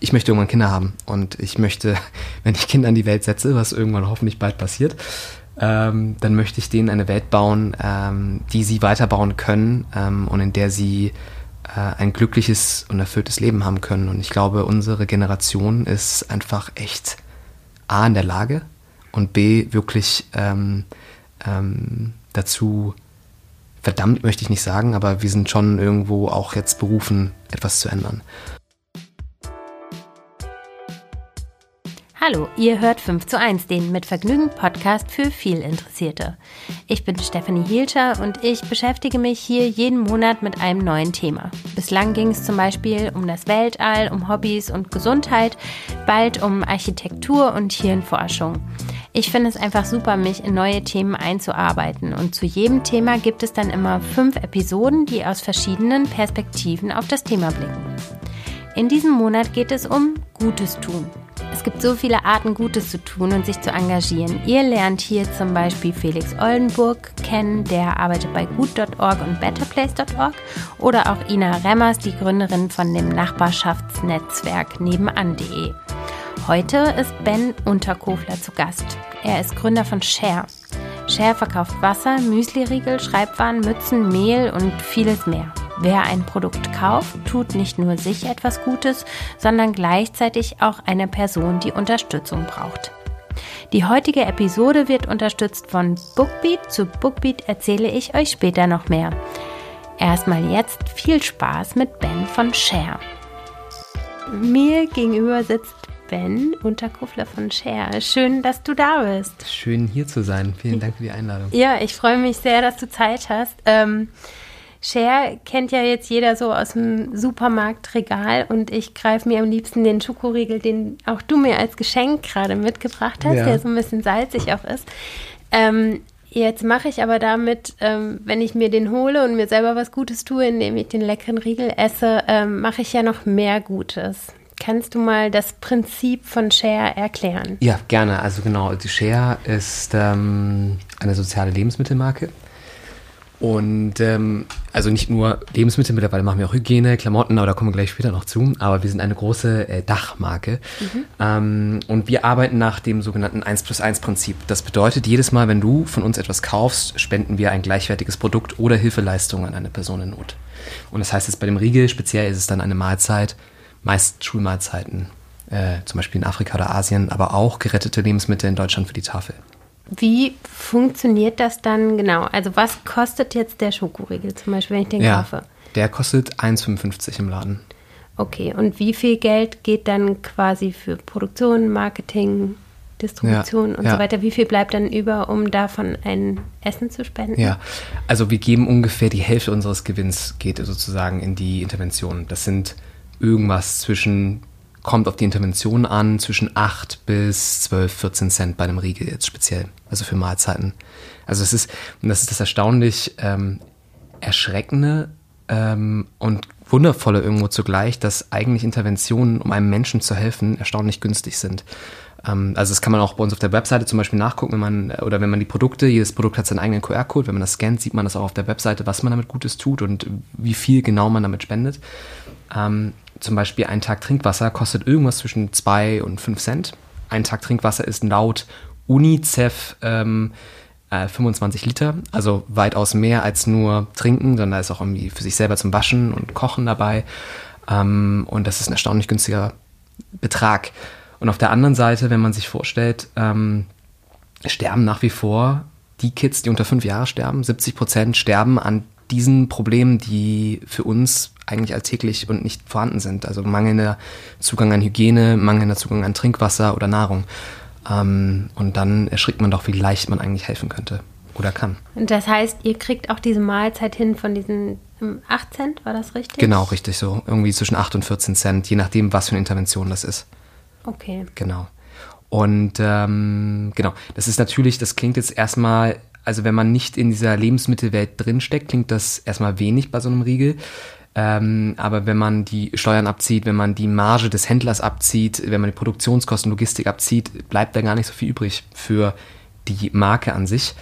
Ich möchte irgendwann Kinder haben und ich möchte, wenn ich Kinder in die Welt setze, was irgendwann hoffentlich bald passiert, ähm, dann möchte ich denen eine Welt bauen, ähm, die sie weiterbauen können ähm, und in der sie äh, ein glückliches und erfülltes Leben haben können. Und ich glaube, unsere Generation ist einfach echt A in der Lage und B wirklich ähm, ähm, dazu verdammt möchte ich nicht sagen, aber wir sind schon irgendwo auch jetzt berufen, etwas zu ändern. Hallo, ihr hört 5 zu 1, den mit Vergnügen Podcast für viel Interessierte. Ich bin Stephanie Hielscher und ich beschäftige mich hier jeden Monat mit einem neuen Thema. Bislang ging es zum Beispiel um das Weltall, um Hobbys und Gesundheit, bald um Architektur und Hirnforschung. Ich finde es einfach super, mich in neue Themen einzuarbeiten und zu jedem Thema gibt es dann immer fünf Episoden, die aus verschiedenen Perspektiven auf das Thema blicken. In diesem Monat geht es um Gutes tun. Es gibt so viele Arten, Gutes zu tun und sich zu engagieren. Ihr lernt hier zum Beispiel Felix Oldenburg kennen, der arbeitet bei gut.org und betterplace.org oder auch Ina Remmers, die Gründerin von dem Nachbarschaftsnetzwerk nebenan.de. Heute ist Ben Unterkofler zu Gast. Er ist Gründer von Share. Share verkauft Wasser, Müsliriegel, Schreibwaren, Mützen, Mehl und vieles mehr. Wer ein Produkt kauft, tut nicht nur sich etwas Gutes, sondern gleichzeitig auch eine Person, die Unterstützung braucht. Die heutige Episode wird unterstützt von Bookbeat. Zu Bookbeat erzähle ich euch später noch mehr. Erstmal jetzt viel Spaß mit Ben von Share. Mir gegenüber sitzt Ben Unterkufler von Share. Schön, dass du da bist. Schön hier zu sein. Vielen Dank für die Einladung. Ja, ich freue mich sehr, dass du Zeit hast. Ähm, Share kennt ja jetzt jeder so aus dem Supermarktregal und ich greife mir am liebsten den Schokoriegel, den auch du mir als Geschenk gerade mitgebracht hast, ja. der so ein bisschen salzig auch ist. Ähm, jetzt mache ich aber damit, ähm, wenn ich mir den hole und mir selber was Gutes tue, indem ich den leckeren Riegel esse, ähm, mache ich ja noch mehr Gutes. Kannst du mal das Prinzip von Share erklären? Ja, gerne. Also genau, die Share ist ähm, eine soziale Lebensmittelmarke und ähm, also nicht nur Lebensmittel, mittlerweile machen wir auch Hygiene, Klamotten, aber da kommen wir gleich später noch zu. Aber wir sind eine große äh, Dachmarke. Mhm. Ähm, und wir arbeiten nach dem sogenannten 1 plus 1 Prinzip. Das bedeutet, jedes Mal, wenn du von uns etwas kaufst, spenden wir ein gleichwertiges Produkt oder Hilfeleistung an eine Person in Not. Und das heißt jetzt bei dem Riegel speziell ist es dann eine Mahlzeit, meist Schulmahlzeiten, äh, zum Beispiel in Afrika oder Asien, aber auch gerettete Lebensmittel in Deutschland für die Tafel. Wie funktioniert das dann genau? Also was kostet jetzt der Schokoriegel zum Beispiel, wenn ich den ja, kaufe? Der kostet 1,55 im Laden. Okay, und wie viel Geld geht dann quasi für Produktion, Marketing, Distribution ja, und ja. so weiter? Wie viel bleibt dann über, um davon ein Essen zu spenden? Ja, also wir geben ungefähr die Hälfte unseres Gewinns geht sozusagen in die Intervention. Das sind irgendwas zwischen kommt auf die Intervention an, zwischen 8 bis 12, 14 Cent bei einem Riegel jetzt speziell, also für Mahlzeiten. Also es ist, und das ist das erstaunlich ähm, erschreckende ähm, und wundervolle irgendwo zugleich, dass eigentlich Interventionen, um einem Menschen zu helfen, erstaunlich günstig sind. Ähm, also das kann man auch bei uns auf der Webseite zum Beispiel nachgucken, wenn man, oder wenn man die Produkte, jedes Produkt hat seinen eigenen QR-Code, wenn man das scannt, sieht man das auch auf der Webseite, was man damit Gutes tut und wie viel genau man damit spendet. Ähm, zum Beispiel ein Tag Trinkwasser kostet irgendwas zwischen 2 und 5 Cent. Ein Tag Trinkwasser ist laut UNICEF ähm, äh, 25 Liter, also weitaus mehr als nur trinken, sondern da ist auch irgendwie für sich selber zum Waschen und Kochen dabei. Ähm, und das ist ein erstaunlich günstiger Betrag. Und auf der anderen Seite, wenn man sich vorstellt, ähm, sterben nach wie vor die Kids, die unter fünf Jahre sterben, 70 Prozent sterben an diesen Problemen, die für uns eigentlich alltäglich und nicht vorhanden sind. Also mangelnder Zugang an Hygiene, mangelnder Zugang an Trinkwasser oder Nahrung. Ähm, und dann erschrickt man doch, wie leicht man eigentlich helfen könnte oder kann. Und das heißt, ihr kriegt auch diese Mahlzeit hin von diesen 8 Cent, war das richtig? Genau, richtig so. Irgendwie zwischen 8 und 14 Cent, je nachdem, was für eine Intervention das ist. Okay. Genau. Und ähm, genau, das ist natürlich, das klingt jetzt erstmal, also wenn man nicht in dieser Lebensmittelwelt drinsteckt, klingt das erstmal wenig bei so einem Riegel. Ähm, aber wenn man die Steuern abzieht, wenn man die Marge des Händlers abzieht, wenn man die Produktionskosten, Logistik abzieht, bleibt da gar nicht so viel übrig für die Marke an sich.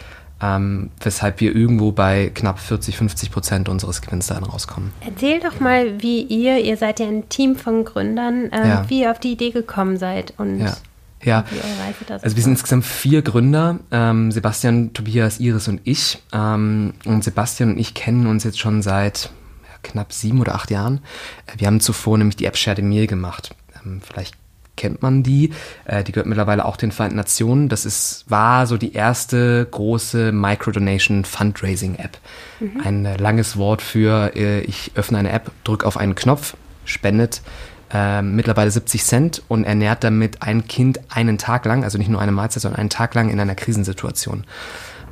ähm, weshalb wir irgendwo bei knapp 40, 50 Prozent unseres Gewinns dann rauskommen. Erzähl doch mal, wie ihr, ihr seid ja ein Team von Gründern, ähm, ja. wie ihr auf die Idee gekommen seid und ja. Ja, also wir sind insgesamt vier Gründer, ähm, Sebastian, Tobias, Iris und ich. Ähm, und Sebastian und ich kennen uns jetzt schon seit ja, knapp sieben oder acht Jahren. Äh, wir haben zuvor nämlich die App Share the Meal gemacht. Ähm, vielleicht kennt man die. Äh, die gehört mittlerweile auch den Vereinten Nationen. Das ist, war so die erste große Microdonation Fundraising App. Mhm. Ein äh, langes Wort für, äh, ich öffne eine App, drücke auf einen Knopf, spendet äh, mittlerweile 70 Cent und ernährt damit ein Kind einen Tag lang, also nicht nur eine Mahlzeit, sondern einen Tag lang in einer Krisensituation.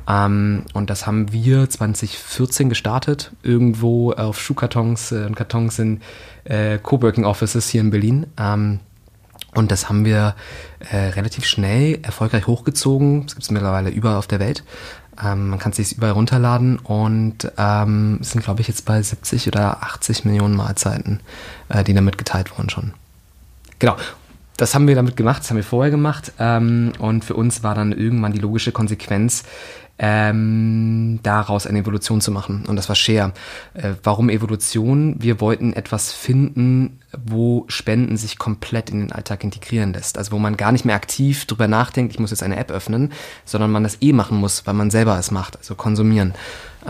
Ähm, und das haben wir 2014 gestartet, irgendwo auf Schuhkartons äh, und Kartons in äh, Coworking Offices hier in Berlin. Ähm, und das haben wir äh, relativ schnell erfolgreich hochgezogen. Das gibt es mittlerweile überall auf der Welt. Ähm, man kann es sich überall runterladen und ähm, sind, glaube ich, jetzt bei 70 oder 80 Millionen Mahlzeiten, äh, die damit geteilt wurden schon. Genau. Das haben wir damit gemacht, das haben wir vorher gemacht. Ähm, und für uns war dann irgendwann die logische Konsequenz, ähm, daraus eine Evolution zu machen. Und das war Share. Äh, warum Evolution? Wir wollten etwas finden, wo Spenden sich komplett in den Alltag integrieren lässt. Also wo man gar nicht mehr aktiv drüber nachdenkt, ich muss jetzt eine App öffnen, sondern man das eh machen muss, weil man selber es macht, also konsumieren.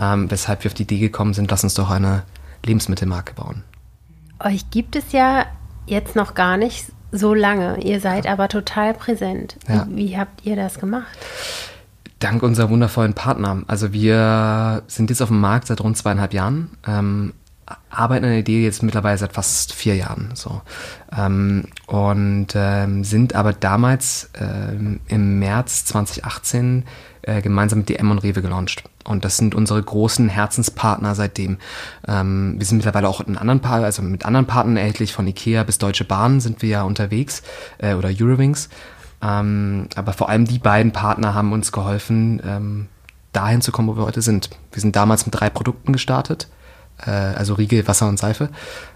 Ähm, weshalb wir auf die Idee gekommen sind, lass uns doch eine Lebensmittelmarke bauen. Euch gibt es ja jetzt noch gar nicht so lange. Ihr seid aber total präsent. Ja. Wie habt ihr das gemacht? Dank unserer wundervollen Partner. Also wir sind jetzt auf dem Markt seit rund zweieinhalb Jahren, ähm, arbeiten an der Idee jetzt mittlerweile seit fast vier Jahren. So. Ähm, und ähm, sind aber damals ähm, im März 2018 äh, gemeinsam mit DM und Rewe gelauncht. Und das sind unsere großen Herzenspartner seitdem. Ähm, wir sind mittlerweile auch in anderen Partnern, also mit anderen Partnern erhältlich, von Ikea bis Deutsche Bahn sind wir ja unterwegs äh, oder Eurowings. Ähm, aber vor allem die beiden Partner haben uns geholfen, ähm, dahin zu kommen, wo wir heute sind. Wir sind damals mit drei Produkten gestartet, äh, also Riegel, Wasser und Seife.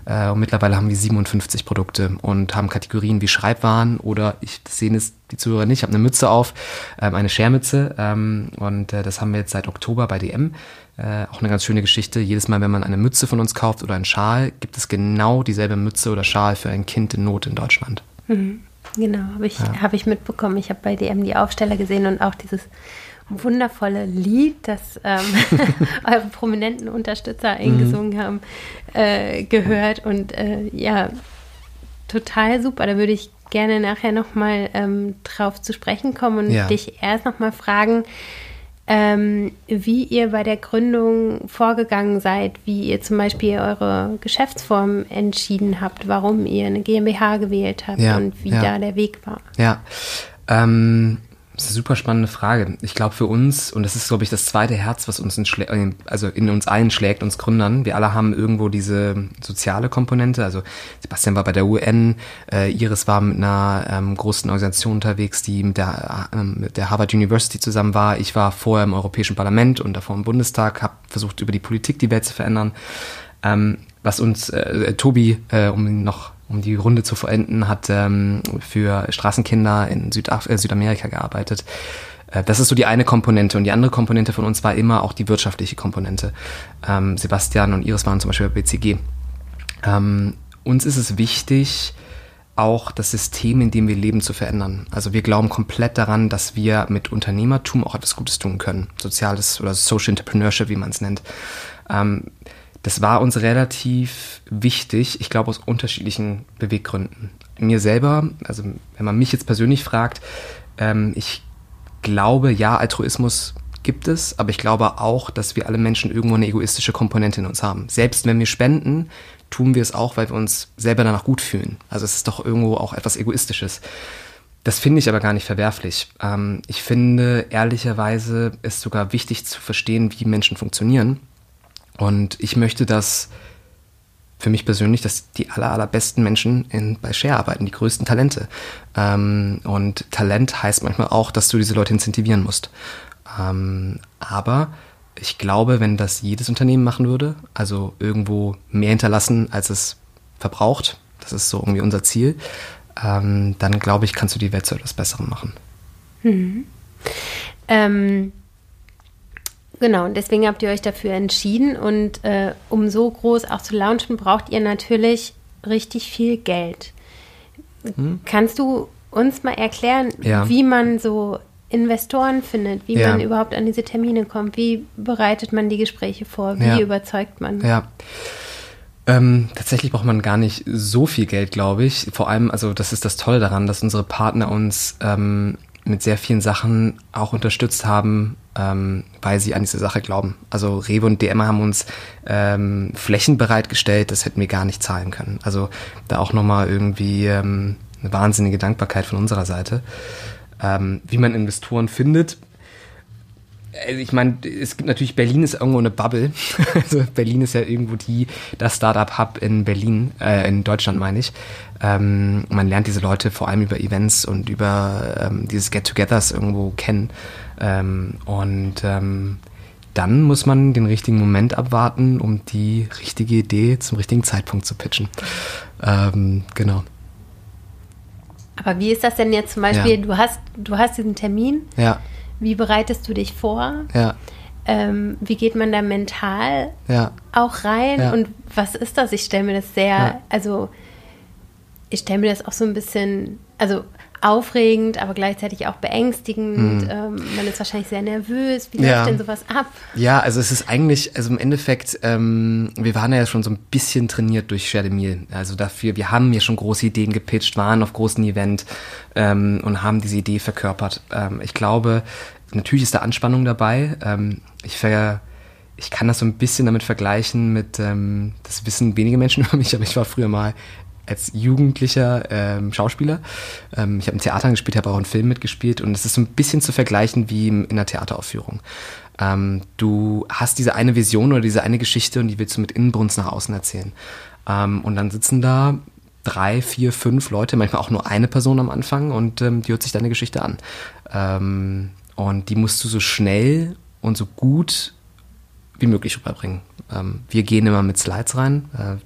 Äh, und mittlerweile haben wir 57 Produkte und haben Kategorien wie Schreibwaren oder, ich das sehen es die Zuhörer nicht, ich habe eine Mütze auf, ähm, eine Schermütze. Ähm, und äh, das haben wir jetzt seit Oktober bei DM. Äh, auch eine ganz schöne Geschichte. Jedes Mal, wenn man eine Mütze von uns kauft oder einen Schal, gibt es genau dieselbe Mütze oder Schal für ein Kind in Not in Deutschland. Mhm. Genau, habe ich, ja. hab ich mitbekommen. Ich habe bei DM die Aufsteller gesehen und auch dieses wundervolle Lied, das ähm, eure prominenten Unterstützer eingesungen mhm. haben, äh, gehört. Und äh, ja, total super. Da würde ich gerne nachher nochmal ähm, drauf zu sprechen kommen und ja. dich erst nochmal fragen, ähm, wie ihr bei der Gründung vorgegangen seid, wie ihr zum Beispiel eure Geschäftsform entschieden habt, warum ihr eine GmbH gewählt habt ja, und wie ja. da der Weg war. Ja, ähm, das ist eine super spannende Frage. Ich glaube für uns, und das ist, glaube ich, das zweite Herz, was uns in, äh, also in uns allen schlägt, uns Gründern, wir alle haben irgendwo diese soziale Komponente. Also Sebastian war bei der UN, äh, Iris war mit einer ähm, großen Organisation unterwegs, die mit der, äh, mit der Harvard University zusammen war. Ich war vorher im Europäischen Parlament und davor im Bundestag, habe versucht, über die Politik die Welt zu verändern. Ähm, was uns, äh, Tobi, äh, um noch um die Runde zu vollenden, hat ähm, für Straßenkinder in Südaf äh, Südamerika gearbeitet. Äh, das ist so die eine Komponente. Und die andere Komponente von uns war immer auch die wirtschaftliche Komponente. Ähm, Sebastian und Iris waren zum Beispiel bei BCG. Ähm, uns ist es wichtig, auch das System, in dem wir leben, zu verändern. Also wir glauben komplett daran, dass wir mit Unternehmertum auch etwas Gutes tun können. Soziales oder Social Entrepreneurship, wie man es nennt. Ähm, das war uns relativ wichtig, ich glaube aus unterschiedlichen Beweggründen. Mir selber, also wenn man mich jetzt persönlich fragt, ähm, ich glaube, ja, Altruismus gibt es, aber ich glaube auch, dass wir alle Menschen irgendwo eine egoistische Komponente in uns haben. Selbst wenn wir spenden, tun wir es auch, weil wir uns selber danach gut fühlen. Also es ist doch irgendwo auch etwas Egoistisches. Das finde ich aber gar nicht verwerflich. Ähm, ich finde, ehrlicherweise ist sogar wichtig zu verstehen, wie Menschen funktionieren und ich möchte, dass für mich persönlich, dass die aller, allerbesten Menschen in, bei Share arbeiten, die größten Talente. Ähm, und Talent heißt manchmal auch, dass du diese Leute incentivieren musst. Ähm, aber ich glaube, wenn das jedes Unternehmen machen würde, also irgendwo mehr hinterlassen, als es verbraucht, das ist so irgendwie unser Ziel, ähm, dann glaube ich, kannst du die Welt zu etwas Besserem machen. Mhm. Ähm, Genau, und deswegen habt ihr euch dafür entschieden. Und äh, um so groß auch zu launchen, braucht ihr natürlich richtig viel Geld. Hm? Kannst du uns mal erklären, ja. wie man so Investoren findet, wie ja. man überhaupt an diese Termine kommt? Wie bereitet man die Gespräche vor? Wie ja. überzeugt man? Ja. Ähm, tatsächlich braucht man gar nicht so viel Geld, glaube ich. Vor allem, also das ist das Tolle daran, dass unsere Partner uns ähm, mit sehr vielen Sachen auch unterstützt haben, ähm, weil sie an diese Sache glauben. Also Rewe und DM haben uns ähm, Flächen bereitgestellt, das hätten wir gar nicht zahlen können. Also da auch nochmal irgendwie ähm, eine wahnsinnige Dankbarkeit von unserer Seite. Ähm, wie man Investoren findet, also ich meine, es gibt natürlich, Berlin ist irgendwo eine Bubble. Also Berlin ist ja irgendwo die, das Startup-Hub in Berlin, äh, in Deutschland meine ich. Ähm, man lernt diese Leute vor allem über Events und über ähm, dieses Get-togethers irgendwo kennen. Ähm, und ähm, dann muss man den richtigen Moment abwarten, um die richtige Idee zum richtigen Zeitpunkt zu pitchen. Ähm, genau. Aber wie ist das denn jetzt zum Beispiel? Ja. Du hast, du hast diesen Termin. Ja wie bereitest du dich vor? Ja. Ähm, wie geht man da mental ja. auch rein? Ja. Und was ist das? Ich stelle mir das sehr, also ich stelle mir das auch so ein bisschen, also aufregend, aber gleichzeitig auch beängstigend. Mhm. Ähm, man ist wahrscheinlich sehr nervös. Wie läuft denn sowas ab? Ja, also es ist eigentlich, also im Endeffekt, ähm, wir waren ja schon so ein bisschen trainiert durch Meal. Also dafür, wir haben ja schon große Ideen gepitcht, waren auf großen Event ähm, und haben diese Idee verkörpert. Ähm, ich glaube, natürlich ist da Anspannung dabei. Ähm, ich ver ich kann das so ein bisschen damit vergleichen mit, ähm, das wissen wenige Menschen über mich, aber ich war früher mal als jugendlicher ähm, Schauspieler. Ähm, ich habe im Theater gespielt, habe auch einen Film mitgespielt und es ist so ein bisschen zu vergleichen wie in einer Theateraufführung. Ähm, du hast diese eine Vision oder diese eine Geschichte und die willst du mit Innenbrunst nach außen erzählen. Ähm, und dann sitzen da drei, vier, fünf Leute, manchmal auch nur eine Person am Anfang und ähm, die hört sich deine Geschichte an. Ähm, und die musst du so schnell und so gut wie möglich rüberbringen. Ähm, wir gehen immer mit Slides rein. Äh,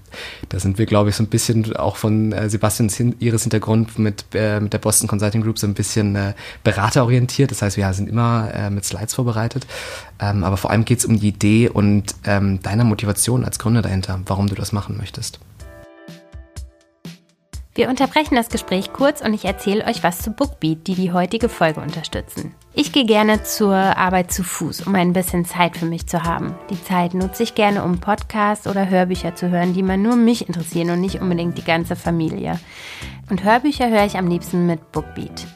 da sind wir, glaube ich, so ein bisschen auch von äh, Sebastians hin, ihres Hintergrund mit, äh, mit der Boston Consulting Group so ein bisschen äh, beraterorientiert. Das heißt, wir sind immer äh, mit Slides vorbereitet. Ähm, aber vor allem geht es um die Idee und ähm, deiner Motivation als Gründer dahinter, warum du das machen möchtest. Wir unterbrechen das Gespräch kurz und ich erzähle euch was zu Bookbeat, die die heutige Folge unterstützen. Ich gehe gerne zur Arbeit zu Fuß, um ein bisschen Zeit für mich zu haben. Die Zeit nutze ich gerne, um Podcasts oder Hörbücher zu hören, die man nur mich interessieren und nicht unbedingt die ganze Familie. Und Hörbücher höre ich am liebsten mit Bookbeat.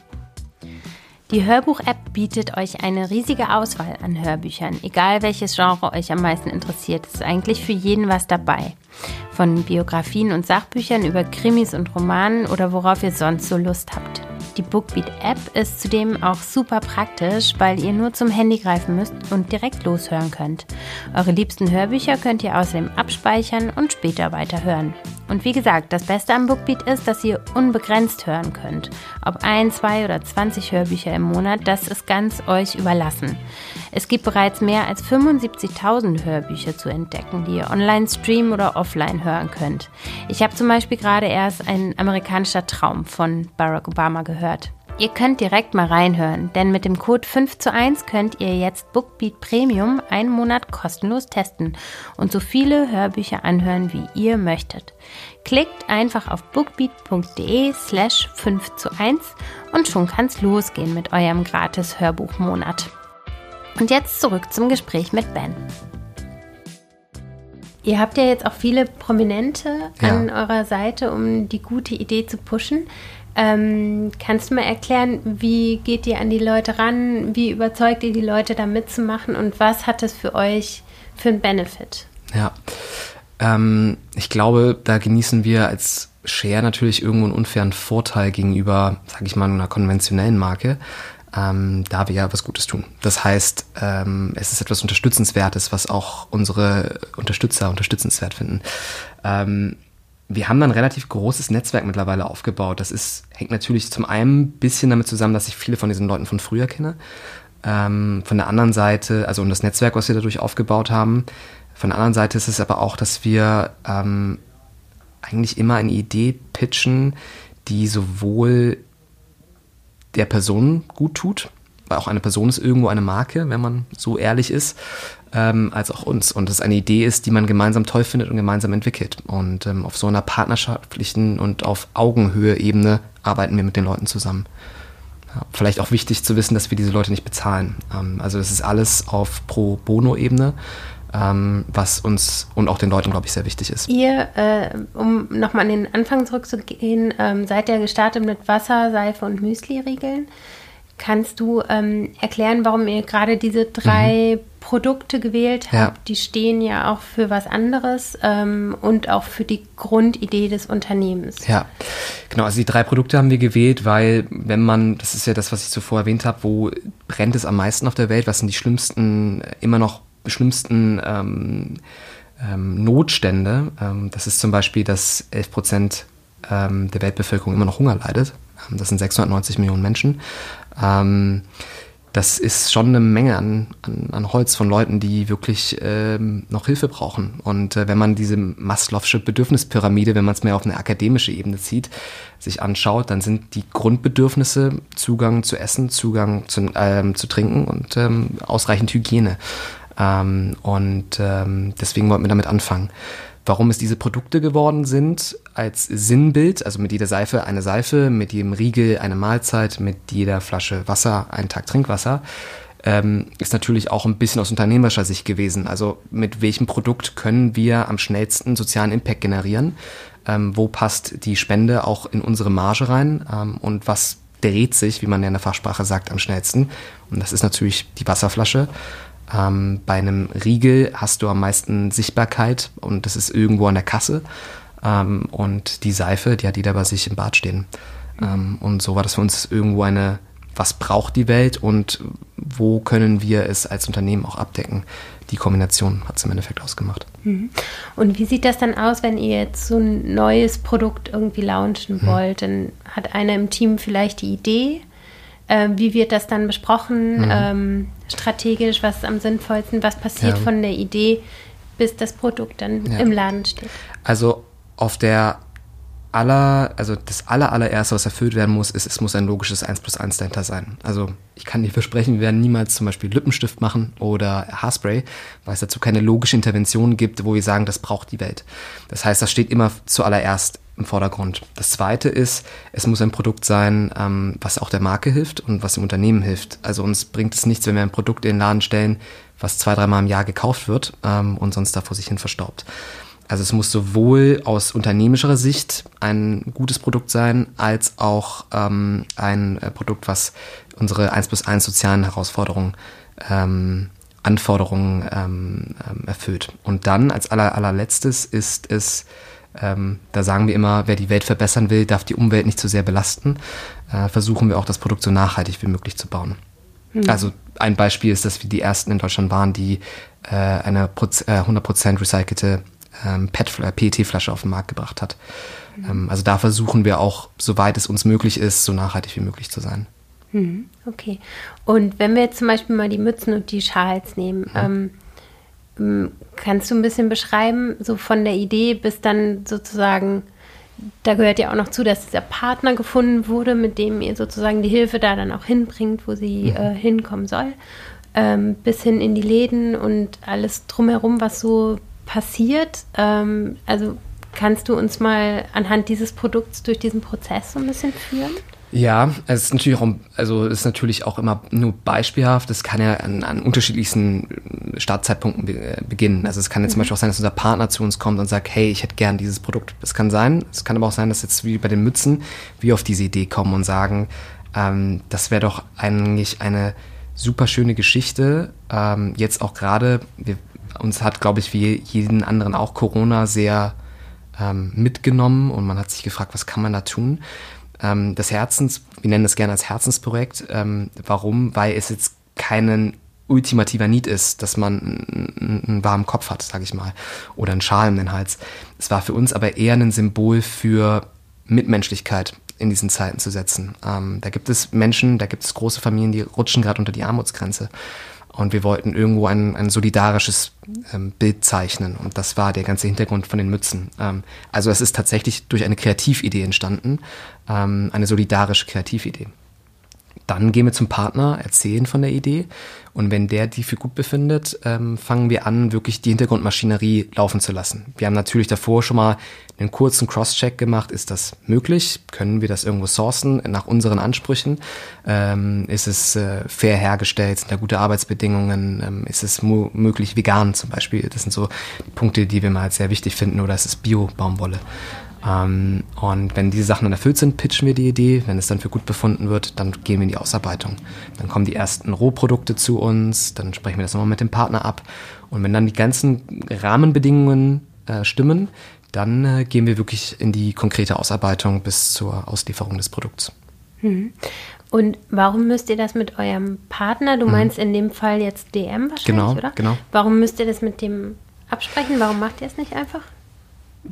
Die Hörbuch-App bietet euch eine riesige Auswahl an Hörbüchern. Egal welches Genre euch am meisten interessiert, ist eigentlich für jeden was dabei. Von Biografien und Sachbüchern über Krimis und Romanen oder worauf ihr sonst so Lust habt. Die Bookbeat-App ist zudem auch super praktisch, weil ihr nur zum Handy greifen müsst und direkt loshören könnt. Eure liebsten Hörbücher könnt ihr außerdem abspeichern und später weiterhören. Und wie gesagt, das Beste am Bookbeat ist, dass ihr unbegrenzt hören könnt. Ob ein, zwei oder 20 Hörbücher im Monat, das ist ganz euch überlassen. Es gibt bereits mehr als 75.000 Hörbücher zu entdecken, die ihr online streamen oder offline hören könnt. Ich habe zum Beispiel gerade erst ein amerikanischer Traum von Barack Obama gehört. Ihr könnt direkt mal reinhören, denn mit dem Code 5 zu 1 könnt ihr jetzt Bookbeat Premium einen Monat kostenlos testen und so viele Hörbücher anhören, wie ihr möchtet. Klickt einfach auf bookbeat.de slash 5 zu 1 und schon kann's losgehen mit eurem gratis Hörbuchmonat. Und jetzt zurück zum Gespräch mit Ben. Ihr habt ja jetzt auch viele Prominente ja. an eurer Seite, um die gute Idee zu pushen. Ähm, kannst du mal erklären, wie geht ihr an die Leute ran? Wie überzeugt ihr die Leute, da mitzumachen? Und was hat das für euch für einen Benefit? Ja, ähm, ich glaube, da genießen wir als Share natürlich irgendwo einen unfairen Vorteil gegenüber, sage ich mal, einer konventionellen Marke, ähm, da wir ja was Gutes tun. Das heißt, ähm, es ist etwas Unterstützenswertes, was auch unsere Unterstützer unterstützenswert finden. Ähm, wir haben dann ein relativ großes Netzwerk mittlerweile aufgebaut. Das ist, hängt natürlich zum einen ein bisschen damit zusammen, dass ich viele von diesen Leuten von früher kenne. Ähm, von der anderen Seite, also um das Netzwerk, was wir dadurch aufgebaut haben. Von der anderen Seite ist es aber auch, dass wir ähm, eigentlich immer eine Idee pitchen, die sowohl der Person gut tut, weil auch eine Person ist irgendwo eine Marke, wenn man so ehrlich ist, ähm, als auch uns. Und es eine Idee ist, die man gemeinsam toll findet und gemeinsam entwickelt. Und ähm, auf so einer partnerschaftlichen und auf Augenhöhe-Ebene arbeiten wir mit den Leuten zusammen. Ja, vielleicht auch wichtig zu wissen, dass wir diese Leute nicht bezahlen. Ähm, also das ist alles auf Pro Bono-Ebene ähm, was uns und auch den Leuten, glaube ich, sehr wichtig ist. Ihr, äh, um nochmal an den Anfang zurückzugehen, ähm, seid ihr gestartet mit Wasser, Seife und Müsli-Riegeln. Kannst du ähm, erklären, warum ihr gerade diese drei mhm. Produkte gewählt habt? Ja. Die stehen ja auch für was anderes ähm, und auch für die Grundidee des Unternehmens. Ja, genau. Also die drei Produkte haben wir gewählt, weil wenn man, das ist ja das, was ich zuvor erwähnt habe, wo brennt es am meisten auf der Welt? Was sind die schlimmsten, immer noch schlimmsten ähm, ähm, Notstände? Ähm, das ist zum Beispiel, dass 11 Prozent ähm, der Weltbevölkerung immer noch Hunger leidet. Ähm, das sind 690 Millionen Menschen. Das ist schon eine Menge an, an, an Holz von Leuten, die wirklich noch Hilfe brauchen. Und äh, wenn man diese Maslow'sche Bedürfnispyramide, wenn man es mehr auf eine akademische Ebene zieht, sich anschaut, dann sind die Grundbedürfnisse Zugang zu Essen, Zugang zu, ähm, zu Trinken und ähm, ausreichend Hygiene. Ähm, und ähm, deswegen wollten wir damit anfangen warum es diese Produkte geworden sind, als Sinnbild, also mit jeder Seife eine Seife, mit jedem Riegel eine Mahlzeit, mit jeder Flasche Wasser einen Tag Trinkwasser, ähm, ist natürlich auch ein bisschen aus unternehmerischer Sicht gewesen. Also mit welchem Produkt können wir am schnellsten sozialen Impact generieren? Ähm, wo passt die Spende auch in unsere Marge rein? Ähm, und was dreht sich, wie man ja in der Fachsprache sagt, am schnellsten? Und das ist natürlich die Wasserflasche. Ähm, bei einem Riegel hast du am meisten Sichtbarkeit und das ist irgendwo an der Kasse. Ähm, und die Seife, die hat jeder bei sich im Bad stehen. Ähm, und so war das für uns irgendwo eine, was braucht die Welt und wo können wir es als Unternehmen auch abdecken. Die Kombination hat es im Endeffekt ausgemacht. Mhm. Und wie sieht das dann aus, wenn ihr jetzt so ein neues Produkt irgendwie launchen mhm. wollt? Dann hat einer im Team vielleicht die Idee äh, wie wird das dann besprochen? Mhm. Ähm, strategisch, was ist am sinnvollsten? Was passiert ja. von der Idee, bis das Produkt dann ja. im Laden steht? Also auf der aller, also das aller, allererste, was erfüllt werden muss, ist, es muss ein logisches 1 plus 1 dahinter sein. Also ich kann dir versprechen, wir werden niemals zum Beispiel Lippenstift machen oder Haarspray, weil es dazu keine logische Intervention gibt, wo wir sagen, das braucht die Welt. Das heißt, das steht immer zuallererst im Vordergrund. Das zweite ist, es muss ein Produkt sein, ähm, was auch der Marke hilft und was dem Unternehmen hilft. Also uns bringt es nichts, wenn wir ein Produkt in den Laden stellen, was zwei, dreimal im Jahr gekauft wird ähm, und sonst da vor sich hin verstaubt. Also es muss sowohl aus unternehmischer Sicht ein gutes Produkt sein, als auch ähm, ein äh, Produkt, was unsere 1 plus 1 sozialen Herausforderungen, ähm, Anforderungen ähm, ähm, erfüllt. Und dann als aller, allerletztes ist es, ähm, da sagen wir immer, wer die Welt verbessern will, darf die Umwelt nicht zu sehr belasten. Äh, versuchen wir auch das Produkt so nachhaltig wie möglich zu bauen. Mhm. Also ein Beispiel ist, dass wir die ersten in Deutschland waren, die äh, eine Proz äh, 100% recycelte ähm, PET-Flasche auf den Markt gebracht hat. Mhm. Also da versuchen wir auch, soweit es uns möglich ist, so nachhaltig wie möglich zu sein. Mhm. Okay. Und wenn wir jetzt zum Beispiel mal die Mützen und die Schals nehmen, mhm. ähm, kannst du ein bisschen beschreiben, so von der Idee bis dann sozusagen, da gehört ja auch noch zu, dass dieser Partner gefunden wurde, mit dem ihr sozusagen die Hilfe da dann auch hinbringt, wo sie mhm. äh, hinkommen soll, ähm, bis hin in die Läden und alles drumherum, was so passiert. Ähm, also kannst du uns mal anhand dieses Produkts durch diesen Prozess so ein bisschen führen? Ja, es ist natürlich auch, also es ist natürlich auch immer nur beispielhaft. Es kann ja an, an unterschiedlichsten Startzeitpunkten be beginnen. Also es kann jetzt mhm. zum Beispiel auch sein, dass unser Partner zu uns kommt und sagt, hey, ich hätte gern dieses Produkt. Das kann sein. Es kann aber auch sein, dass jetzt wie bei den Mützen wir auf diese Idee kommen und sagen, ähm, das wäre doch eigentlich eine super schöne Geschichte. Ähm, jetzt auch gerade, wir uns hat, glaube ich, wie jeden anderen auch Corona sehr ähm, mitgenommen und man hat sich gefragt, was kann man da tun? Ähm, das Herzens, wir nennen das gerne als Herzensprojekt. Ähm, warum? Weil es jetzt keinen ultimativer Need ist, dass man einen, warmen Kopf hat, sage ich mal, oder einen Schal um den Hals. Es war für uns aber eher ein Symbol für Mitmenschlichkeit in diesen Zeiten zu setzen. Ähm, da gibt es Menschen, da gibt es große Familien, die rutschen gerade unter die Armutsgrenze. Und wir wollten irgendwo ein, ein solidarisches ähm, Bild zeichnen. Und das war der ganze Hintergrund von den Mützen. Ähm, also es ist tatsächlich durch eine Kreatividee entstanden, ähm, eine solidarische Kreatividee. Dann gehen wir zum Partner, erzählen von der Idee und wenn der die für gut befindet, ähm, fangen wir an, wirklich die Hintergrundmaschinerie laufen zu lassen. Wir haben natürlich davor schon mal einen kurzen Cross-Check gemacht. Ist das möglich? Können wir das irgendwo sourcen nach unseren Ansprüchen? Ähm, ist es äh, fair hergestellt? Sind da gute Arbeitsbedingungen? Ähm, ist es möglich vegan zum Beispiel? Das sind so Punkte, die wir mal sehr wichtig finden. Oder ist es Bio-Baumwolle? Ähm, und wenn diese Sachen dann erfüllt sind, pitchen wir die Idee. Wenn es dann für gut befunden wird, dann gehen wir in die Ausarbeitung. Dann kommen die ersten Rohprodukte zu uns, dann sprechen wir das nochmal mit dem Partner ab. Und wenn dann die ganzen Rahmenbedingungen äh, stimmen, dann äh, gehen wir wirklich in die konkrete Ausarbeitung bis zur Auslieferung des Produkts. Hm. Und warum müsst ihr das mit eurem Partner, du hm. meinst in dem Fall jetzt DM wahrscheinlich, genau, oder? Genau. Warum müsst ihr das mit dem absprechen? Warum macht ihr es nicht einfach?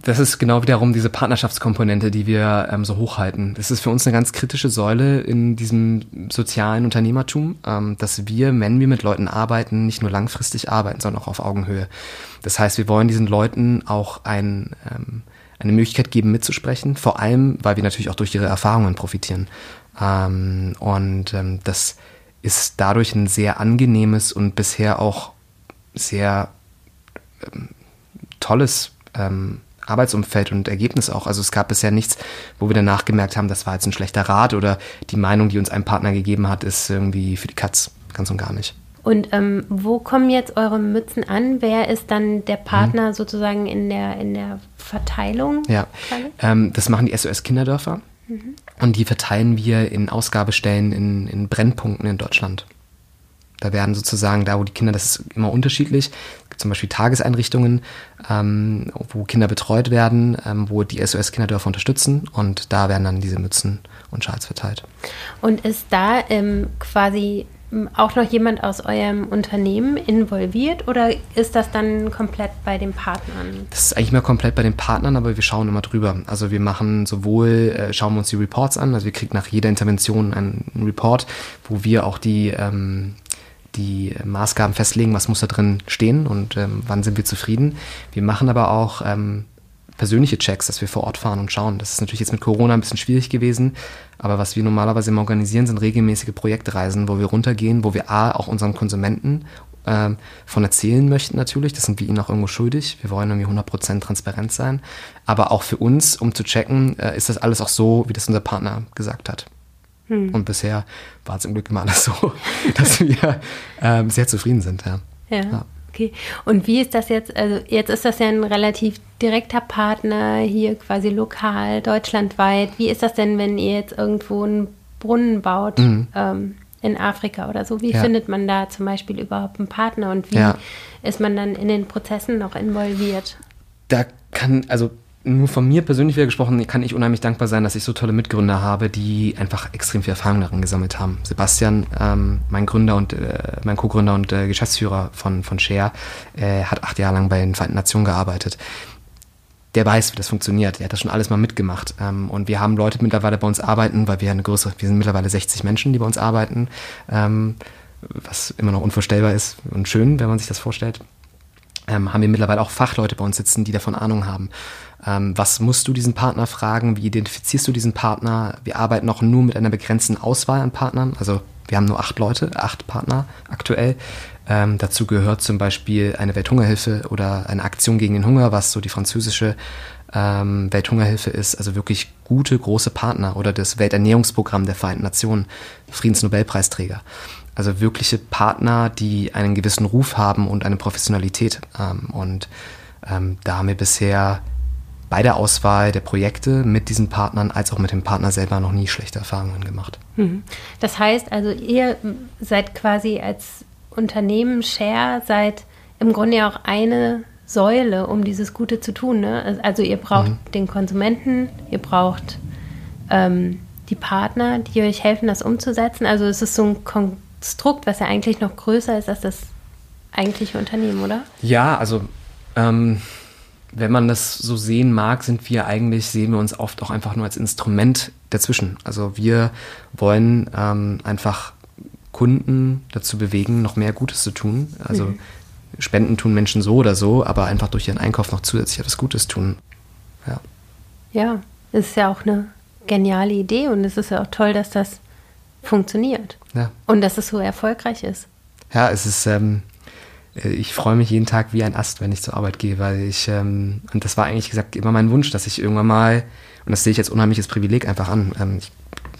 Das ist genau wiederum diese Partnerschaftskomponente, die wir ähm, so hochhalten. Das ist für uns eine ganz kritische Säule in diesem sozialen Unternehmertum, ähm, dass wir, wenn wir mit Leuten arbeiten, nicht nur langfristig arbeiten, sondern auch auf Augenhöhe. Das heißt, wir wollen diesen Leuten auch ein, ähm, eine Möglichkeit geben, mitzusprechen, vor allem, weil wir natürlich auch durch ihre Erfahrungen profitieren. Ähm, und ähm, das ist dadurch ein sehr angenehmes und bisher auch sehr ähm, tolles ähm, Arbeitsumfeld und Ergebnis auch. Also es gab bisher nichts, wo wir danach gemerkt haben, das war jetzt ein schlechter Rat oder die Meinung, die uns ein Partner gegeben hat, ist irgendwie für die Katz. Ganz und gar nicht. Und ähm, wo kommen jetzt eure Mützen an? Wer ist dann der Partner mhm. sozusagen in der, in der Verteilung? Ja, ähm, das machen die SOS Kinderdörfer. Mhm. Und die verteilen wir in Ausgabestellen in, in Brennpunkten in Deutschland. Da werden sozusagen, da wo die Kinder, das ist immer unterschiedlich, zum Beispiel Tageseinrichtungen, ähm, wo Kinder betreut werden, ähm, wo die SOS-Kinderdörfer unterstützen und da werden dann diese Mützen und Schals verteilt. Und ist da ähm, quasi auch noch jemand aus eurem Unternehmen involviert oder ist das dann komplett bei den Partnern? Das ist eigentlich mehr komplett bei den Partnern, aber wir schauen immer drüber. Also wir machen sowohl, äh, schauen wir uns die Reports an, also wir kriegen nach jeder Intervention einen Report, wo wir auch die ähm, die Maßgaben festlegen, was muss da drin stehen und ähm, wann sind wir zufrieden. Wir machen aber auch ähm, persönliche Checks, dass wir vor Ort fahren und schauen. Das ist natürlich jetzt mit Corona ein bisschen schwierig gewesen, aber was wir normalerweise immer organisieren, sind regelmäßige Projektreisen, wo wir runtergehen, wo wir A, auch unseren Konsumenten ähm, von erzählen möchten natürlich, das sind wir ihnen auch irgendwo schuldig, wir wollen irgendwie 100% transparent sein, aber auch für uns, um zu checken, äh, ist das alles auch so, wie das unser Partner gesagt hat. Hm. Und bisher war es im Glück immer alles so, dass wir ähm, sehr zufrieden sind. Ja. ja. ja. Okay. Und wie ist das jetzt? Also jetzt ist das ja ein relativ direkter Partner hier quasi lokal, deutschlandweit. Wie ist das denn, wenn ihr jetzt irgendwo einen Brunnen baut mhm. ähm, in Afrika oder so? Wie ja. findet man da zum Beispiel überhaupt einen Partner und wie ja. ist man dann in den Prozessen noch involviert? Da kann, also nur von mir persönlich wieder gesprochen, kann ich unheimlich dankbar sein, dass ich so tolle Mitgründer habe, die einfach extrem viel Erfahrung darin gesammelt haben. Sebastian, ähm, mein Gründer und äh, mein Co-Gründer und äh, Geschäftsführer von, von Share, äh, hat acht Jahre lang bei den Vereinten Nationen gearbeitet. Der weiß, wie das funktioniert. Der hat das schon alles mal mitgemacht. Ähm, und wir haben Leute mittlerweile bei uns arbeiten, weil wir eine größere, wir sind mittlerweile 60 Menschen, die bei uns arbeiten, ähm, was immer noch unvorstellbar ist und schön, wenn man sich das vorstellt. Ähm, haben wir mittlerweile auch Fachleute bei uns sitzen, die davon Ahnung haben. Ähm, was musst du diesen Partner fragen? Wie identifizierst du diesen Partner? Wir arbeiten auch nur mit einer begrenzten Auswahl an Partnern. Also wir haben nur acht Leute, acht Partner aktuell. Ähm, dazu gehört zum Beispiel eine Welthungerhilfe oder eine Aktion gegen den Hunger, was so die französische ähm, Welthungerhilfe ist. Also wirklich gute, große Partner oder das Welternährungsprogramm der Vereinten Nationen, Friedensnobelpreisträger. Also wirkliche Partner, die einen gewissen Ruf haben und eine Professionalität. Ähm, und ähm, da haben wir bisher bei der Auswahl der Projekte mit diesen Partnern als auch mit dem Partner selber noch nie schlechte Erfahrungen gemacht. Mhm. Das heißt also, ihr seid quasi als Unternehmen Share, seid im Grunde ja auch eine Säule, um dieses Gute zu tun. Ne? Also ihr braucht mhm. den Konsumenten, ihr braucht ähm, die Partner, die euch helfen, das umzusetzen. Also es ist so ein Konstrukt, was ja eigentlich noch größer ist als das eigentliche Unternehmen, oder? Ja, also ähm, wenn man das so sehen mag, sind wir eigentlich, sehen wir uns oft auch einfach nur als Instrument dazwischen. Also wir wollen ähm, einfach Kunden dazu bewegen, noch mehr Gutes zu tun. Also mhm. Spenden tun Menschen so oder so, aber einfach durch ihren Einkauf noch zusätzlich etwas Gutes tun. Ja. Ja, es ist ja auch eine geniale Idee und es ist ja auch toll, dass das funktioniert. Ja. Und dass es so erfolgreich ist. Ja, es ist, ähm, äh, ich freue mich jeden Tag wie ein Ast, wenn ich zur Arbeit gehe, weil ich, ähm, und das war eigentlich gesagt immer mein Wunsch, dass ich irgendwann mal, und das sehe ich als unheimliches Privileg einfach an, ähm, ich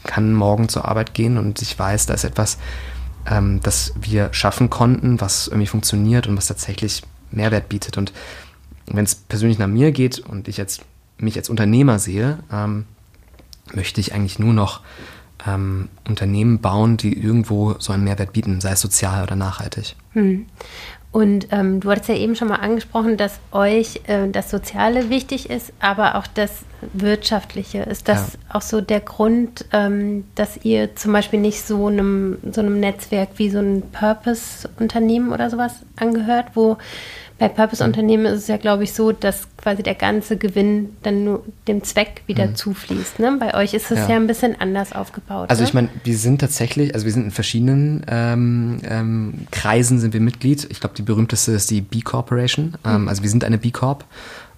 kann morgen zur Arbeit gehen und ich weiß, da ist etwas, ähm, das wir schaffen konnten, was irgendwie funktioniert und was tatsächlich Mehrwert bietet. Und wenn es persönlich nach mir geht und ich jetzt mich als Unternehmer sehe, ähm, möchte ich eigentlich nur noch ähm, Unternehmen bauen, die irgendwo so einen Mehrwert bieten, sei es sozial oder nachhaltig. Hm. Und ähm, du hattest ja eben schon mal angesprochen, dass euch äh, das Soziale wichtig ist, aber auch das Wirtschaftliche. Ist das ja. auch so der Grund, ähm, dass ihr zum Beispiel nicht so einem, so einem Netzwerk wie so ein Purpose-Unternehmen oder sowas angehört, wo bei Purpose-Unternehmen ist es ja, glaube ich, so, dass quasi der ganze Gewinn dann nur dem Zweck wieder mhm. zufließt. Ne? Bei euch ist es ja. ja. ein bisschen anders aufgebaut. Also ne? ich meine, wir sind tatsächlich, also wir sind in verschiedenen ähm, ähm, Kreisen sind wir Mitglied. Ich glaube, die berühmteste ist die B Corporation. Ähm, mhm. Also wir sind eine B Corp.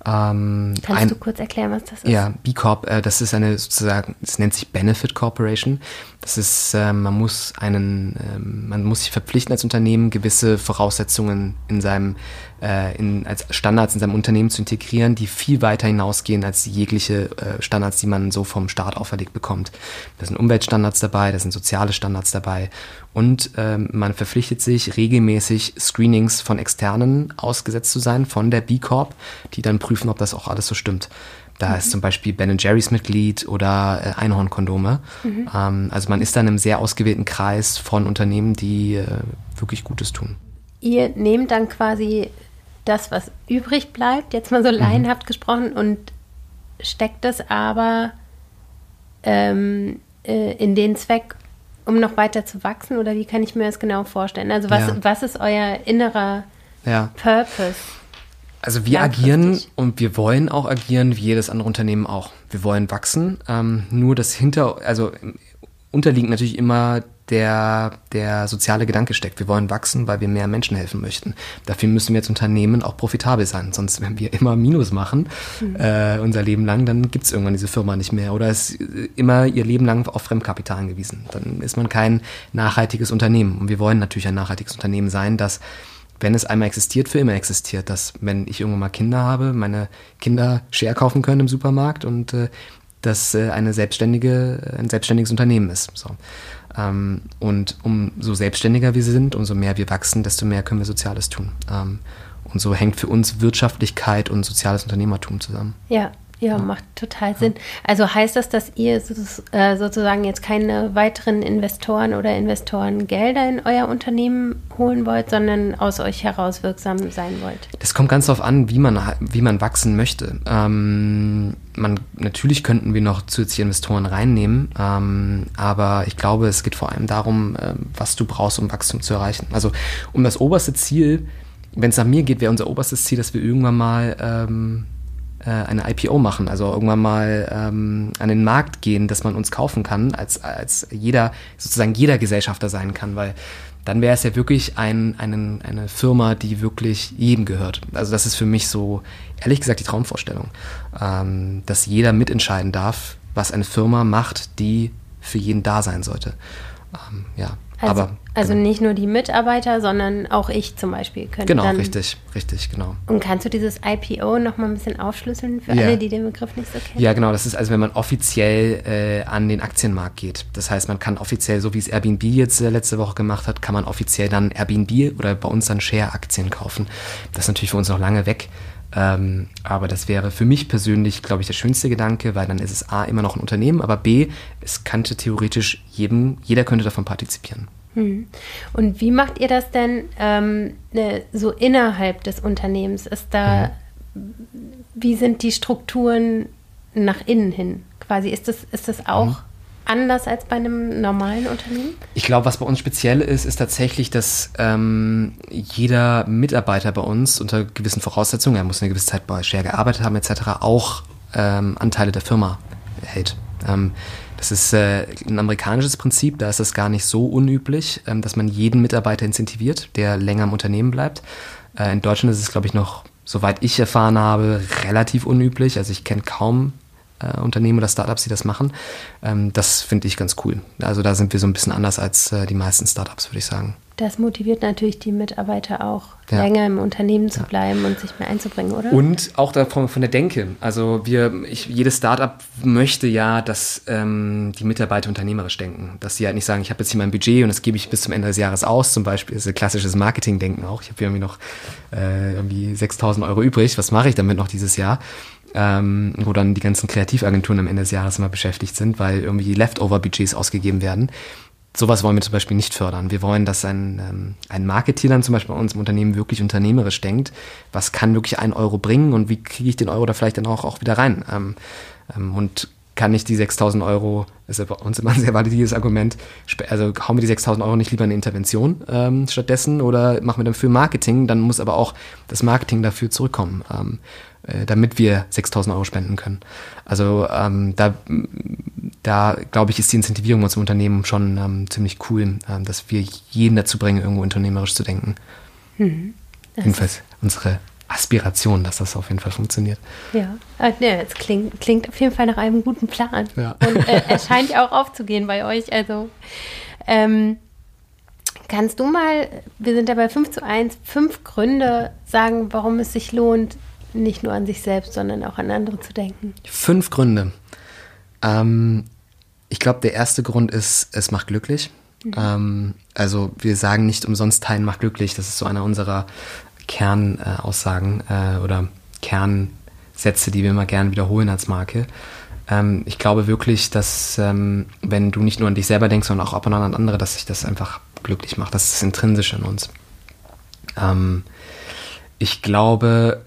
Ähm, Kannst ein, du kurz erklären, was das ist? Ja, B Corp, äh, das ist eine sozusagen, es nennt sich Benefit Corporation. Das ist, äh, man muss einen, äh, man muss sich verpflichten als Unternehmen, gewisse Voraussetzungen in seinem, äh, in, als Standards in seinem Unternehmen zu integrieren, die viel weiter hinausgehen als jegliche äh, Standards, die man so vom Staat auferlegt bekommt. Da sind Umweltstandards dabei, da sind soziale Standards dabei und ähm, man verpflichtet sich regelmäßig Screenings von Externen ausgesetzt zu sein, von der B Corp, die dann prüfen, ob das auch alles so stimmt. Da mhm. ist zum Beispiel Ben Jerry's Mitglied oder äh, Einhornkondome. Mhm. Ähm, also man ist dann im sehr ausgewählten Kreis von Unternehmen, die äh, wirklich Gutes tun. Ihr nehmt dann quasi das, was übrig bleibt, jetzt mal so mhm. laienhaft gesprochen, und steckt das aber ähm, äh, in den Zweck, um noch weiter zu wachsen? Oder wie kann ich mir das genau vorstellen? Also was, ja. was ist euer innerer ja. Purpose? Also wir agieren und wir wollen auch agieren, wie jedes andere Unternehmen auch. Wir wollen wachsen. Ähm, nur das hinter, also unterliegend natürlich immer der, der soziale Gedanke steckt. Wir wollen wachsen, weil wir mehr Menschen helfen möchten. Dafür müssen wir als Unternehmen auch profitabel sein. Sonst, wenn wir immer Minus machen, mhm. äh, unser Leben lang, dann gibt es irgendwann diese Firma nicht mehr. Oder ist immer ihr Leben lang auf Fremdkapital angewiesen. Dann ist man kein nachhaltiges Unternehmen. Und wir wollen natürlich ein nachhaltiges Unternehmen sein, das wenn es einmal existiert, für immer existiert. Dass, wenn ich irgendwann mal Kinder habe, meine Kinder Share kaufen können im Supermarkt und äh, dass äh, eine selbstständige, ein selbstständiges Unternehmen ist. So. Ähm, und umso selbstständiger wir sind, umso mehr wir wachsen, desto mehr können wir Soziales tun. Ähm, und so hängt für uns Wirtschaftlichkeit und soziales Unternehmertum zusammen. Ja, ja, macht total Sinn. Also heißt das, dass ihr äh, sozusagen jetzt keine weiteren Investoren oder Investoren Gelder in euer Unternehmen holen wollt, sondern aus euch heraus wirksam sein wollt? Das kommt ganz darauf an, wie man, wie man wachsen möchte. Ähm, man, natürlich könnten wir noch zusätzliche Investoren reinnehmen, ähm, aber ich glaube, es geht vor allem darum, äh, was du brauchst, um Wachstum zu erreichen. Also um das oberste Ziel, wenn es nach mir geht, wäre unser oberstes Ziel, dass wir irgendwann mal ähm, äh, eine IPO machen, also irgendwann mal ähm, an den Markt gehen, dass man uns kaufen kann, als, als jeder, sozusagen jeder Gesellschafter sein kann, weil dann wäre es ja wirklich ein, einen, eine Firma, die wirklich jedem gehört. Also das ist für mich so, ehrlich gesagt, die Traumvorstellung, ähm, dass jeder mitentscheiden darf, was eine Firma macht, die für jeden da sein sollte. Ähm, ja, also, aber also genau. nicht nur die Mitarbeiter, sondern auch ich zum Beispiel könnte Genau, dann, richtig, richtig, genau. Und kannst du dieses IPO noch mal ein bisschen aufschlüsseln für ja. alle, die den Begriff nicht so kennen? Ja, genau. Das ist also, wenn man offiziell äh, an den Aktienmarkt geht. Das heißt, man kann offiziell, so wie es Airbnb jetzt äh, letzte Woche gemacht hat, kann man offiziell dann Airbnb oder bei uns dann Share-Aktien kaufen. Das ist natürlich für uns noch lange weg. Ähm, aber das wäre für mich persönlich, glaube ich, der schönste Gedanke, weil dann ist es A immer noch ein Unternehmen, aber B, es könnte theoretisch jedem, jeder könnte davon partizipieren. Hm. Und wie macht ihr das denn ähm, ne, so innerhalb des Unternehmens? Ist da, mhm. wie sind die Strukturen nach innen hin? Quasi, ist das, ist das auch mhm. Anders als bei einem normalen Unternehmen? Ich glaube, was bei uns speziell ist, ist tatsächlich, dass ähm, jeder Mitarbeiter bei uns unter gewissen Voraussetzungen, er muss eine gewisse Zeit bei Share gearbeitet haben, etc., auch ähm, Anteile der Firma hält. Ähm, das ist äh, ein amerikanisches Prinzip, da ist es gar nicht so unüblich, ähm, dass man jeden Mitarbeiter incentiviert, der länger im Unternehmen bleibt. Äh, in Deutschland ist es, glaube ich, noch, soweit ich erfahren habe, relativ unüblich. Also ich kenne kaum äh, Unternehmen oder Startups, die das machen. Ähm, das finde ich ganz cool. Also da sind wir so ein bisschen anders als äh, die meisten Startups, würde ich sagen. Das motiviert natürlich die Mitarbeiter auch, ja. länger im Unternehmen zu ja. bleiben und sich mehr einzubringen, oder? Und auch davon, von der Denke. Also wir, ich, jedes Startup möchte ja, dass ähm, die Mitarbeiter unternehmerisch denken. Dass sie halt nicht sagen, ich habe jetzt hier mein Budget und das gebe ich bis zum Ende des Jahres aus. Zum Beispiel ist ein klassisches Marketing-Denken auch. Ich habe irgendwie noch äh, irgendwie 6000 Euro übrig. Was mache ich damit noch dieses Jahr? Ähm, wo dann die ganzen Kreativagenturen am Ende des Jahres immer beschäftigt sind, weil irgendwie Leftover-Budgets ausgegeben werden. Sowas wollen wir zum Beispiel nicht fördern. Wir wollen, dass ein, ähm, ein Marketeer dann zum Beispiel bei uns im Unternehmen wirklich unternehmerisch denkt, was kann wirklich ein Euro bringen und wie kriege ich den Euro da vielleicht dann auch, auch wieder rein. Ähm, ähm, und kann ich die 6000 Euro, ist ja bei uns immer ein sehr valides Argument, also hauen wir die 6000 Euro nicht lieber in eine Intervention ähm, stattdessen oder machen wir dafür Marketing, dann muss aber auch das Marketing dafür zurückkommen. Ähm, äh, damit wir 6000 Euro spenden können. Also ähm, da, da glaube ich, ist die Incentivierung unserem Unternehmen schon ähm, ziemlich cool, ähm, dass wir jeden dazu bringen, irgendwo unternehmerisch zu denken. Mhm. Jedenfalls unsere Aspiration, dass das auf jeden Fall funktioniert. Ja, ja es klingt, klingt auf jeden Fall nach einem guten Plan. Ja. Und äh, er scheint ja auch aufzugehen bei euch. Also ähm, kannst du mal, wir sind ja bei 5 zu 1, fünf Gründe sagen, warum es sich lohnt, nicht nur an sich selbst, sondern auch an andere zu denken? Fünf Gründe. Ähm, ich glaube, der erste Grund ist, es macht glücklich. Mhm. Ähm, also wir sagen nicht umsonst Teilen macht glücklich. Das ist so einer unserer Kernaussagen äh, oder Kernsätze, die wir immer gerne wiederholen als Marke. Ähm, ich glaube wirklich, dass ähm, wenn du nicht nur an dich selber denkst, sondern auch ab und an an andere, dass sich das einfach glücklich macht. Das ist intrinsisch in uns. Ähm, ich glaube,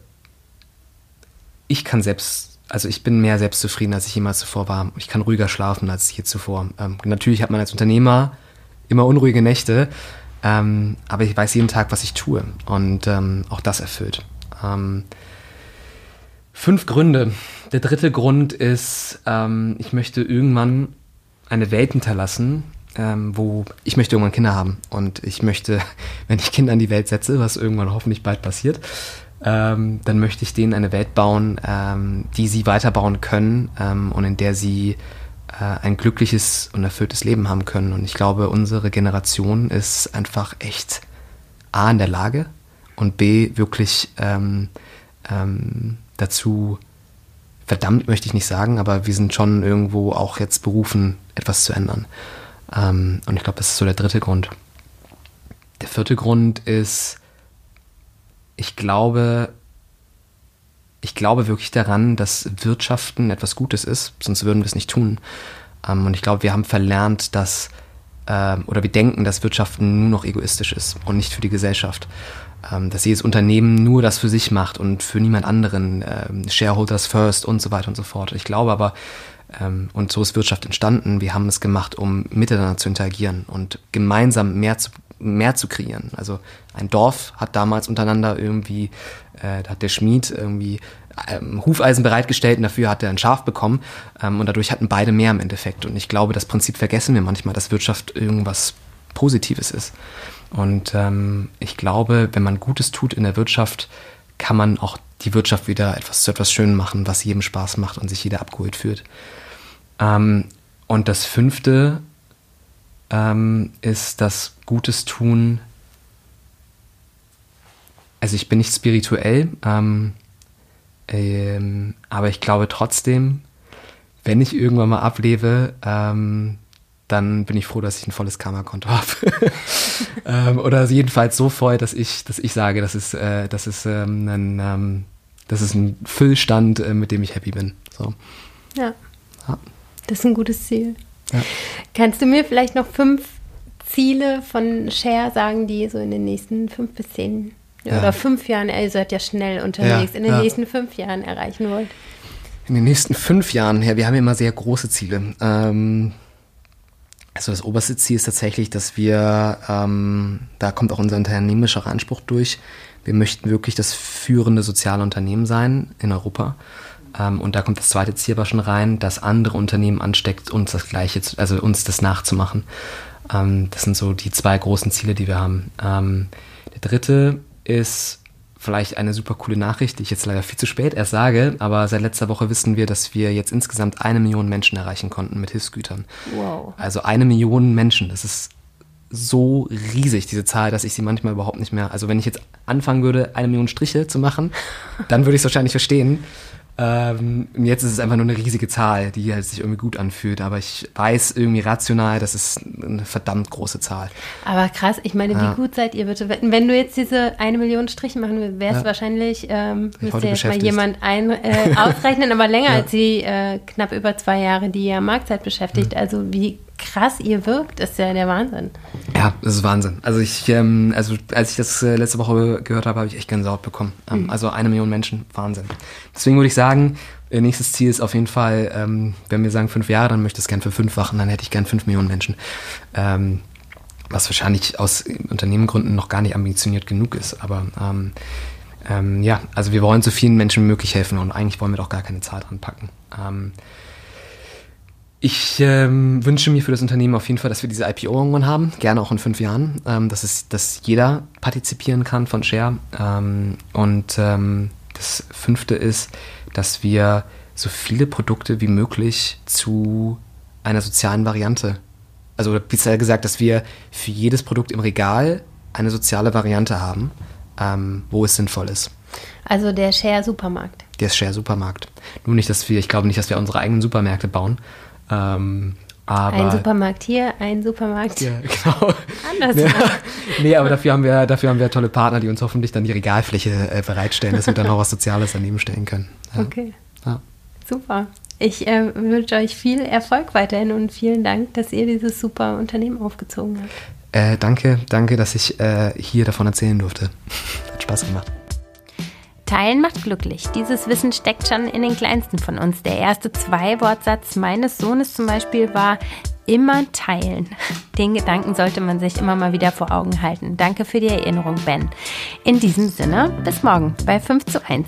ich kann selbst, also ich bin mehr selbstzufrieden, als ich jemals zuvor war. Ich kann ruhiger schlafen als je zuvor. Ähm, natürlich hat man als Unternehmer immer unruhige Nächte, ähm, aber ich weiß jeden Tag, was ich tue und ähm, auch das erfüllt. Ähm, fünf Gründe. Der dritte Grund ist, ähm, ich möchte irgendwann eine Welt hinterlassen, ähm, wo ich möchte irgendwann Kinder haben und ich möchte, wenn ich Kinder in die Welt setze, was irgendwann hoffentlich bald passiert, ähm, dann möchte ich denen eine Welt bauen, die sie weiterbauen können und in der sie ein glückliches und erfülltes Leben haben können. Und ich glaube, unsere Generation ist einfach echt A in der Lage und B wirklich ähm, ähm, dazu verdammt möchte ich nicht sagen, aber wir sind schon irgendwo auch jetzt berufen, etwas zu ändern. Ähm, und ich glaube, das ist so der dritte Grund. Der vierte Grund ist, ich glaube, ich glaube wirklich daran, dass Wirtschaften etwas Gutes ist, sonst würden wir es nicht tun. Ähm, und ich glaube, wir haben verlernt, dass, äh, oder wir denken, dass Wirtschaften nur noch egoistisch ist und nicht für die Gesellschaft. Ähm, dass jedes Unternehmen nur das für sich macht und für niemand anderen, Shareholders first und so weiter und so fort. Ich glaube aber, ähm, und so ist Wirtschaft entstanden, wir haben es gemacht, um miteinander zu interagieren und gemeinsam mehr zu mehr zu kreieren. Also ein Dorf hat damals untereinander irgendwie, äh, da hat der Schmied irgendwie ähm, Hufeisen bereitgestellt und dafür hat er ein Schaf bekommen ähm, und dadurch hatten beide mehr im Endeffekt. Und ich glaube, das Prinzip vergessen wir manchmal, dass Wirtschaft irgendwas Positives ist. Und ähm, ich glaube, wenn man Gutes tut in der Wirtschaft, kann man auch die Wirtschaft wieder etwas zu etwas Schönem machen, was jedem Spaß macht und sich jeder abgeholt fühlt. Ähm, und das fünfte ähm, ist das Gutes tun. Also ich bin nicht spirituell, ähm, ähm, aber ich glaube trotzdem, wenn ich irgendwann mal ablebe, ähm, dann bin ich froh, dass ich ein volles Karma-Konto habe. ähm, oder jedenfalls so voll, dass ich, dass ich sage, das ist, äh, das ist, ähm, ein, ähm, das ist ein Füllstand, äh, mit dem ich happy bin. So. Ja. ja. Das ist ein gutes Ziel. Ja. Kannst du mir vielleicht noch fünf Ziele von Share sagen, die so in den nächsten fünf bis zehn ja. oder fünf Jahren, ihr seid ja schnell unterwegs, in den nächsten fünf Jahren erreichen wollt? In den nächsten fünf Jahren, ja, wir haben ja immer sehr große Ziele. Ähm, also das oberste Ziel ist tatsächlich, dass wir, ähm, da kommt auch unser unternehmerischer Anspruch durch, wir möchten wirklich das führende soziale Unternehmen sein in Europa. Ähm, und da kommt das zweite Ziel aber schon rein, dass andere Unternehmen ansteckt, uns das Gleiche, zu, also uns das nachzumachen. Ähm, das sind so die zwei großen Ziele, die wir haben. Ähm, der dritte ist vielleicht eine super coole Nachricht, die ich jetzt leider viel zu spät erst sage, aber seit letzter Woche wissen wir, dass wir jetzt insgesamt eine Million Menschen erreichen konnten mit Hilfsgütern. Wow. Also eine Million Menschen, das ist so riesig, diese Zahl, dass ich sie manchmal überhaupt nicht mehr. Also wenn ich jetzt anfangen würde, eine Million Striche zu machen, dann würde ich es wahrscheinlich verstehen. Ähm, jetzt ist es einfach nur eine riesige Zahl, die halt sich irgendwie gut anfühlt. Aber ich weiß irgendwie rational, das ist eine verdammt große Zahl. Aber krass, ich meine, Ja. wie gut seid ihr bitte? Wenn du jetzt diese eine Million Striche machen würdest, wärst Ja. wahrscheinlich, ähm, müsste jetzt mal jemand ein, äh, ausrechnen, aber länger Ja. als die äh, knapp über zwei Jahre, die ihr Marktzeit beschäftigt. Mhm. Also wie krass ihr wirkt, ist ja der Wahnsinn. Ja, das ist Wahnsinn. Also ich, ähm, also als ich das äh, letzte Woche gehört habe, habe ich echt Gänsehaut bekommen. Ähm, Also eine Million Menschen, Wahnsinn. Deswegen würde ich sagen, äh, nächstes Ziel ist auf jeden Fall, ähm, wenn wir sagen fünf Jahre, dann möchte ich es gern für fünf machen, dann hätte ich gern fünf Millionen Menschen. Ähm, was wahrscheinlich aus Unternehmengründen noch gar nicht ambitioniert genug ist. Aber ähm, ähm, ja, also wir wollen so vielen Menschen wie möglich helfen und eigentlich wollen wir doch gar keine Zahl dran packen. Ich ähm, wünsche mir für das Unternehmen auf jeden Fall, dass wir diese IPO irgendwann haben, gerne auch in fünf Jahren, ähm, dass, es, dass jeder partizipieren kann von Share. Ähm, und ähm, das fünfte ist, dass wir so viele Produkte wie möglich zu einer sozialen Variante, also bisher gesagt, dass wir für jedes Produkt im Regal eine soziale Variante haben, ähm, wo es sinnvoll ist. Also der Share-Supermarkt. Der Share Supermarkt. Nur nicht, dass wir, ich glaube nicht, dass wir unsere eigenen Supermärkte bauen. Ähm, aber Ein Supermarkt hier, ein Supermarkt Ja, genau. anders. Ja. Nee, aber dafür haben wir, dafür haben wir tolle Partner, die uns hoffentlich dann die Regalfläche äh, bereitstellen, dass wir dann noch was Soziales daneben stellen können. Ja. Okay, Ja. super. Ich äh, wünsche euch viel Erfolg weiterhin und vielen Dank, dass ihr dieses super Unternehmen aufgezogen habt. Äh, danke, danke, dass ich äh, hier davon erzählen durfte. Hat Spaß gemacht. Teilen macht glücklich. Dieses Wissen steckt schon in den kleinsten von uns. Der erste Zwei-Wortsatz meines Sohnes zum Beispiel war immer teilen. Den Gedanken sollte man sich immer mal wieder vor Augen halten. Danke für die Erinnerung, Ben. In diesem Sinne, bis morgen bei 5 zu 1.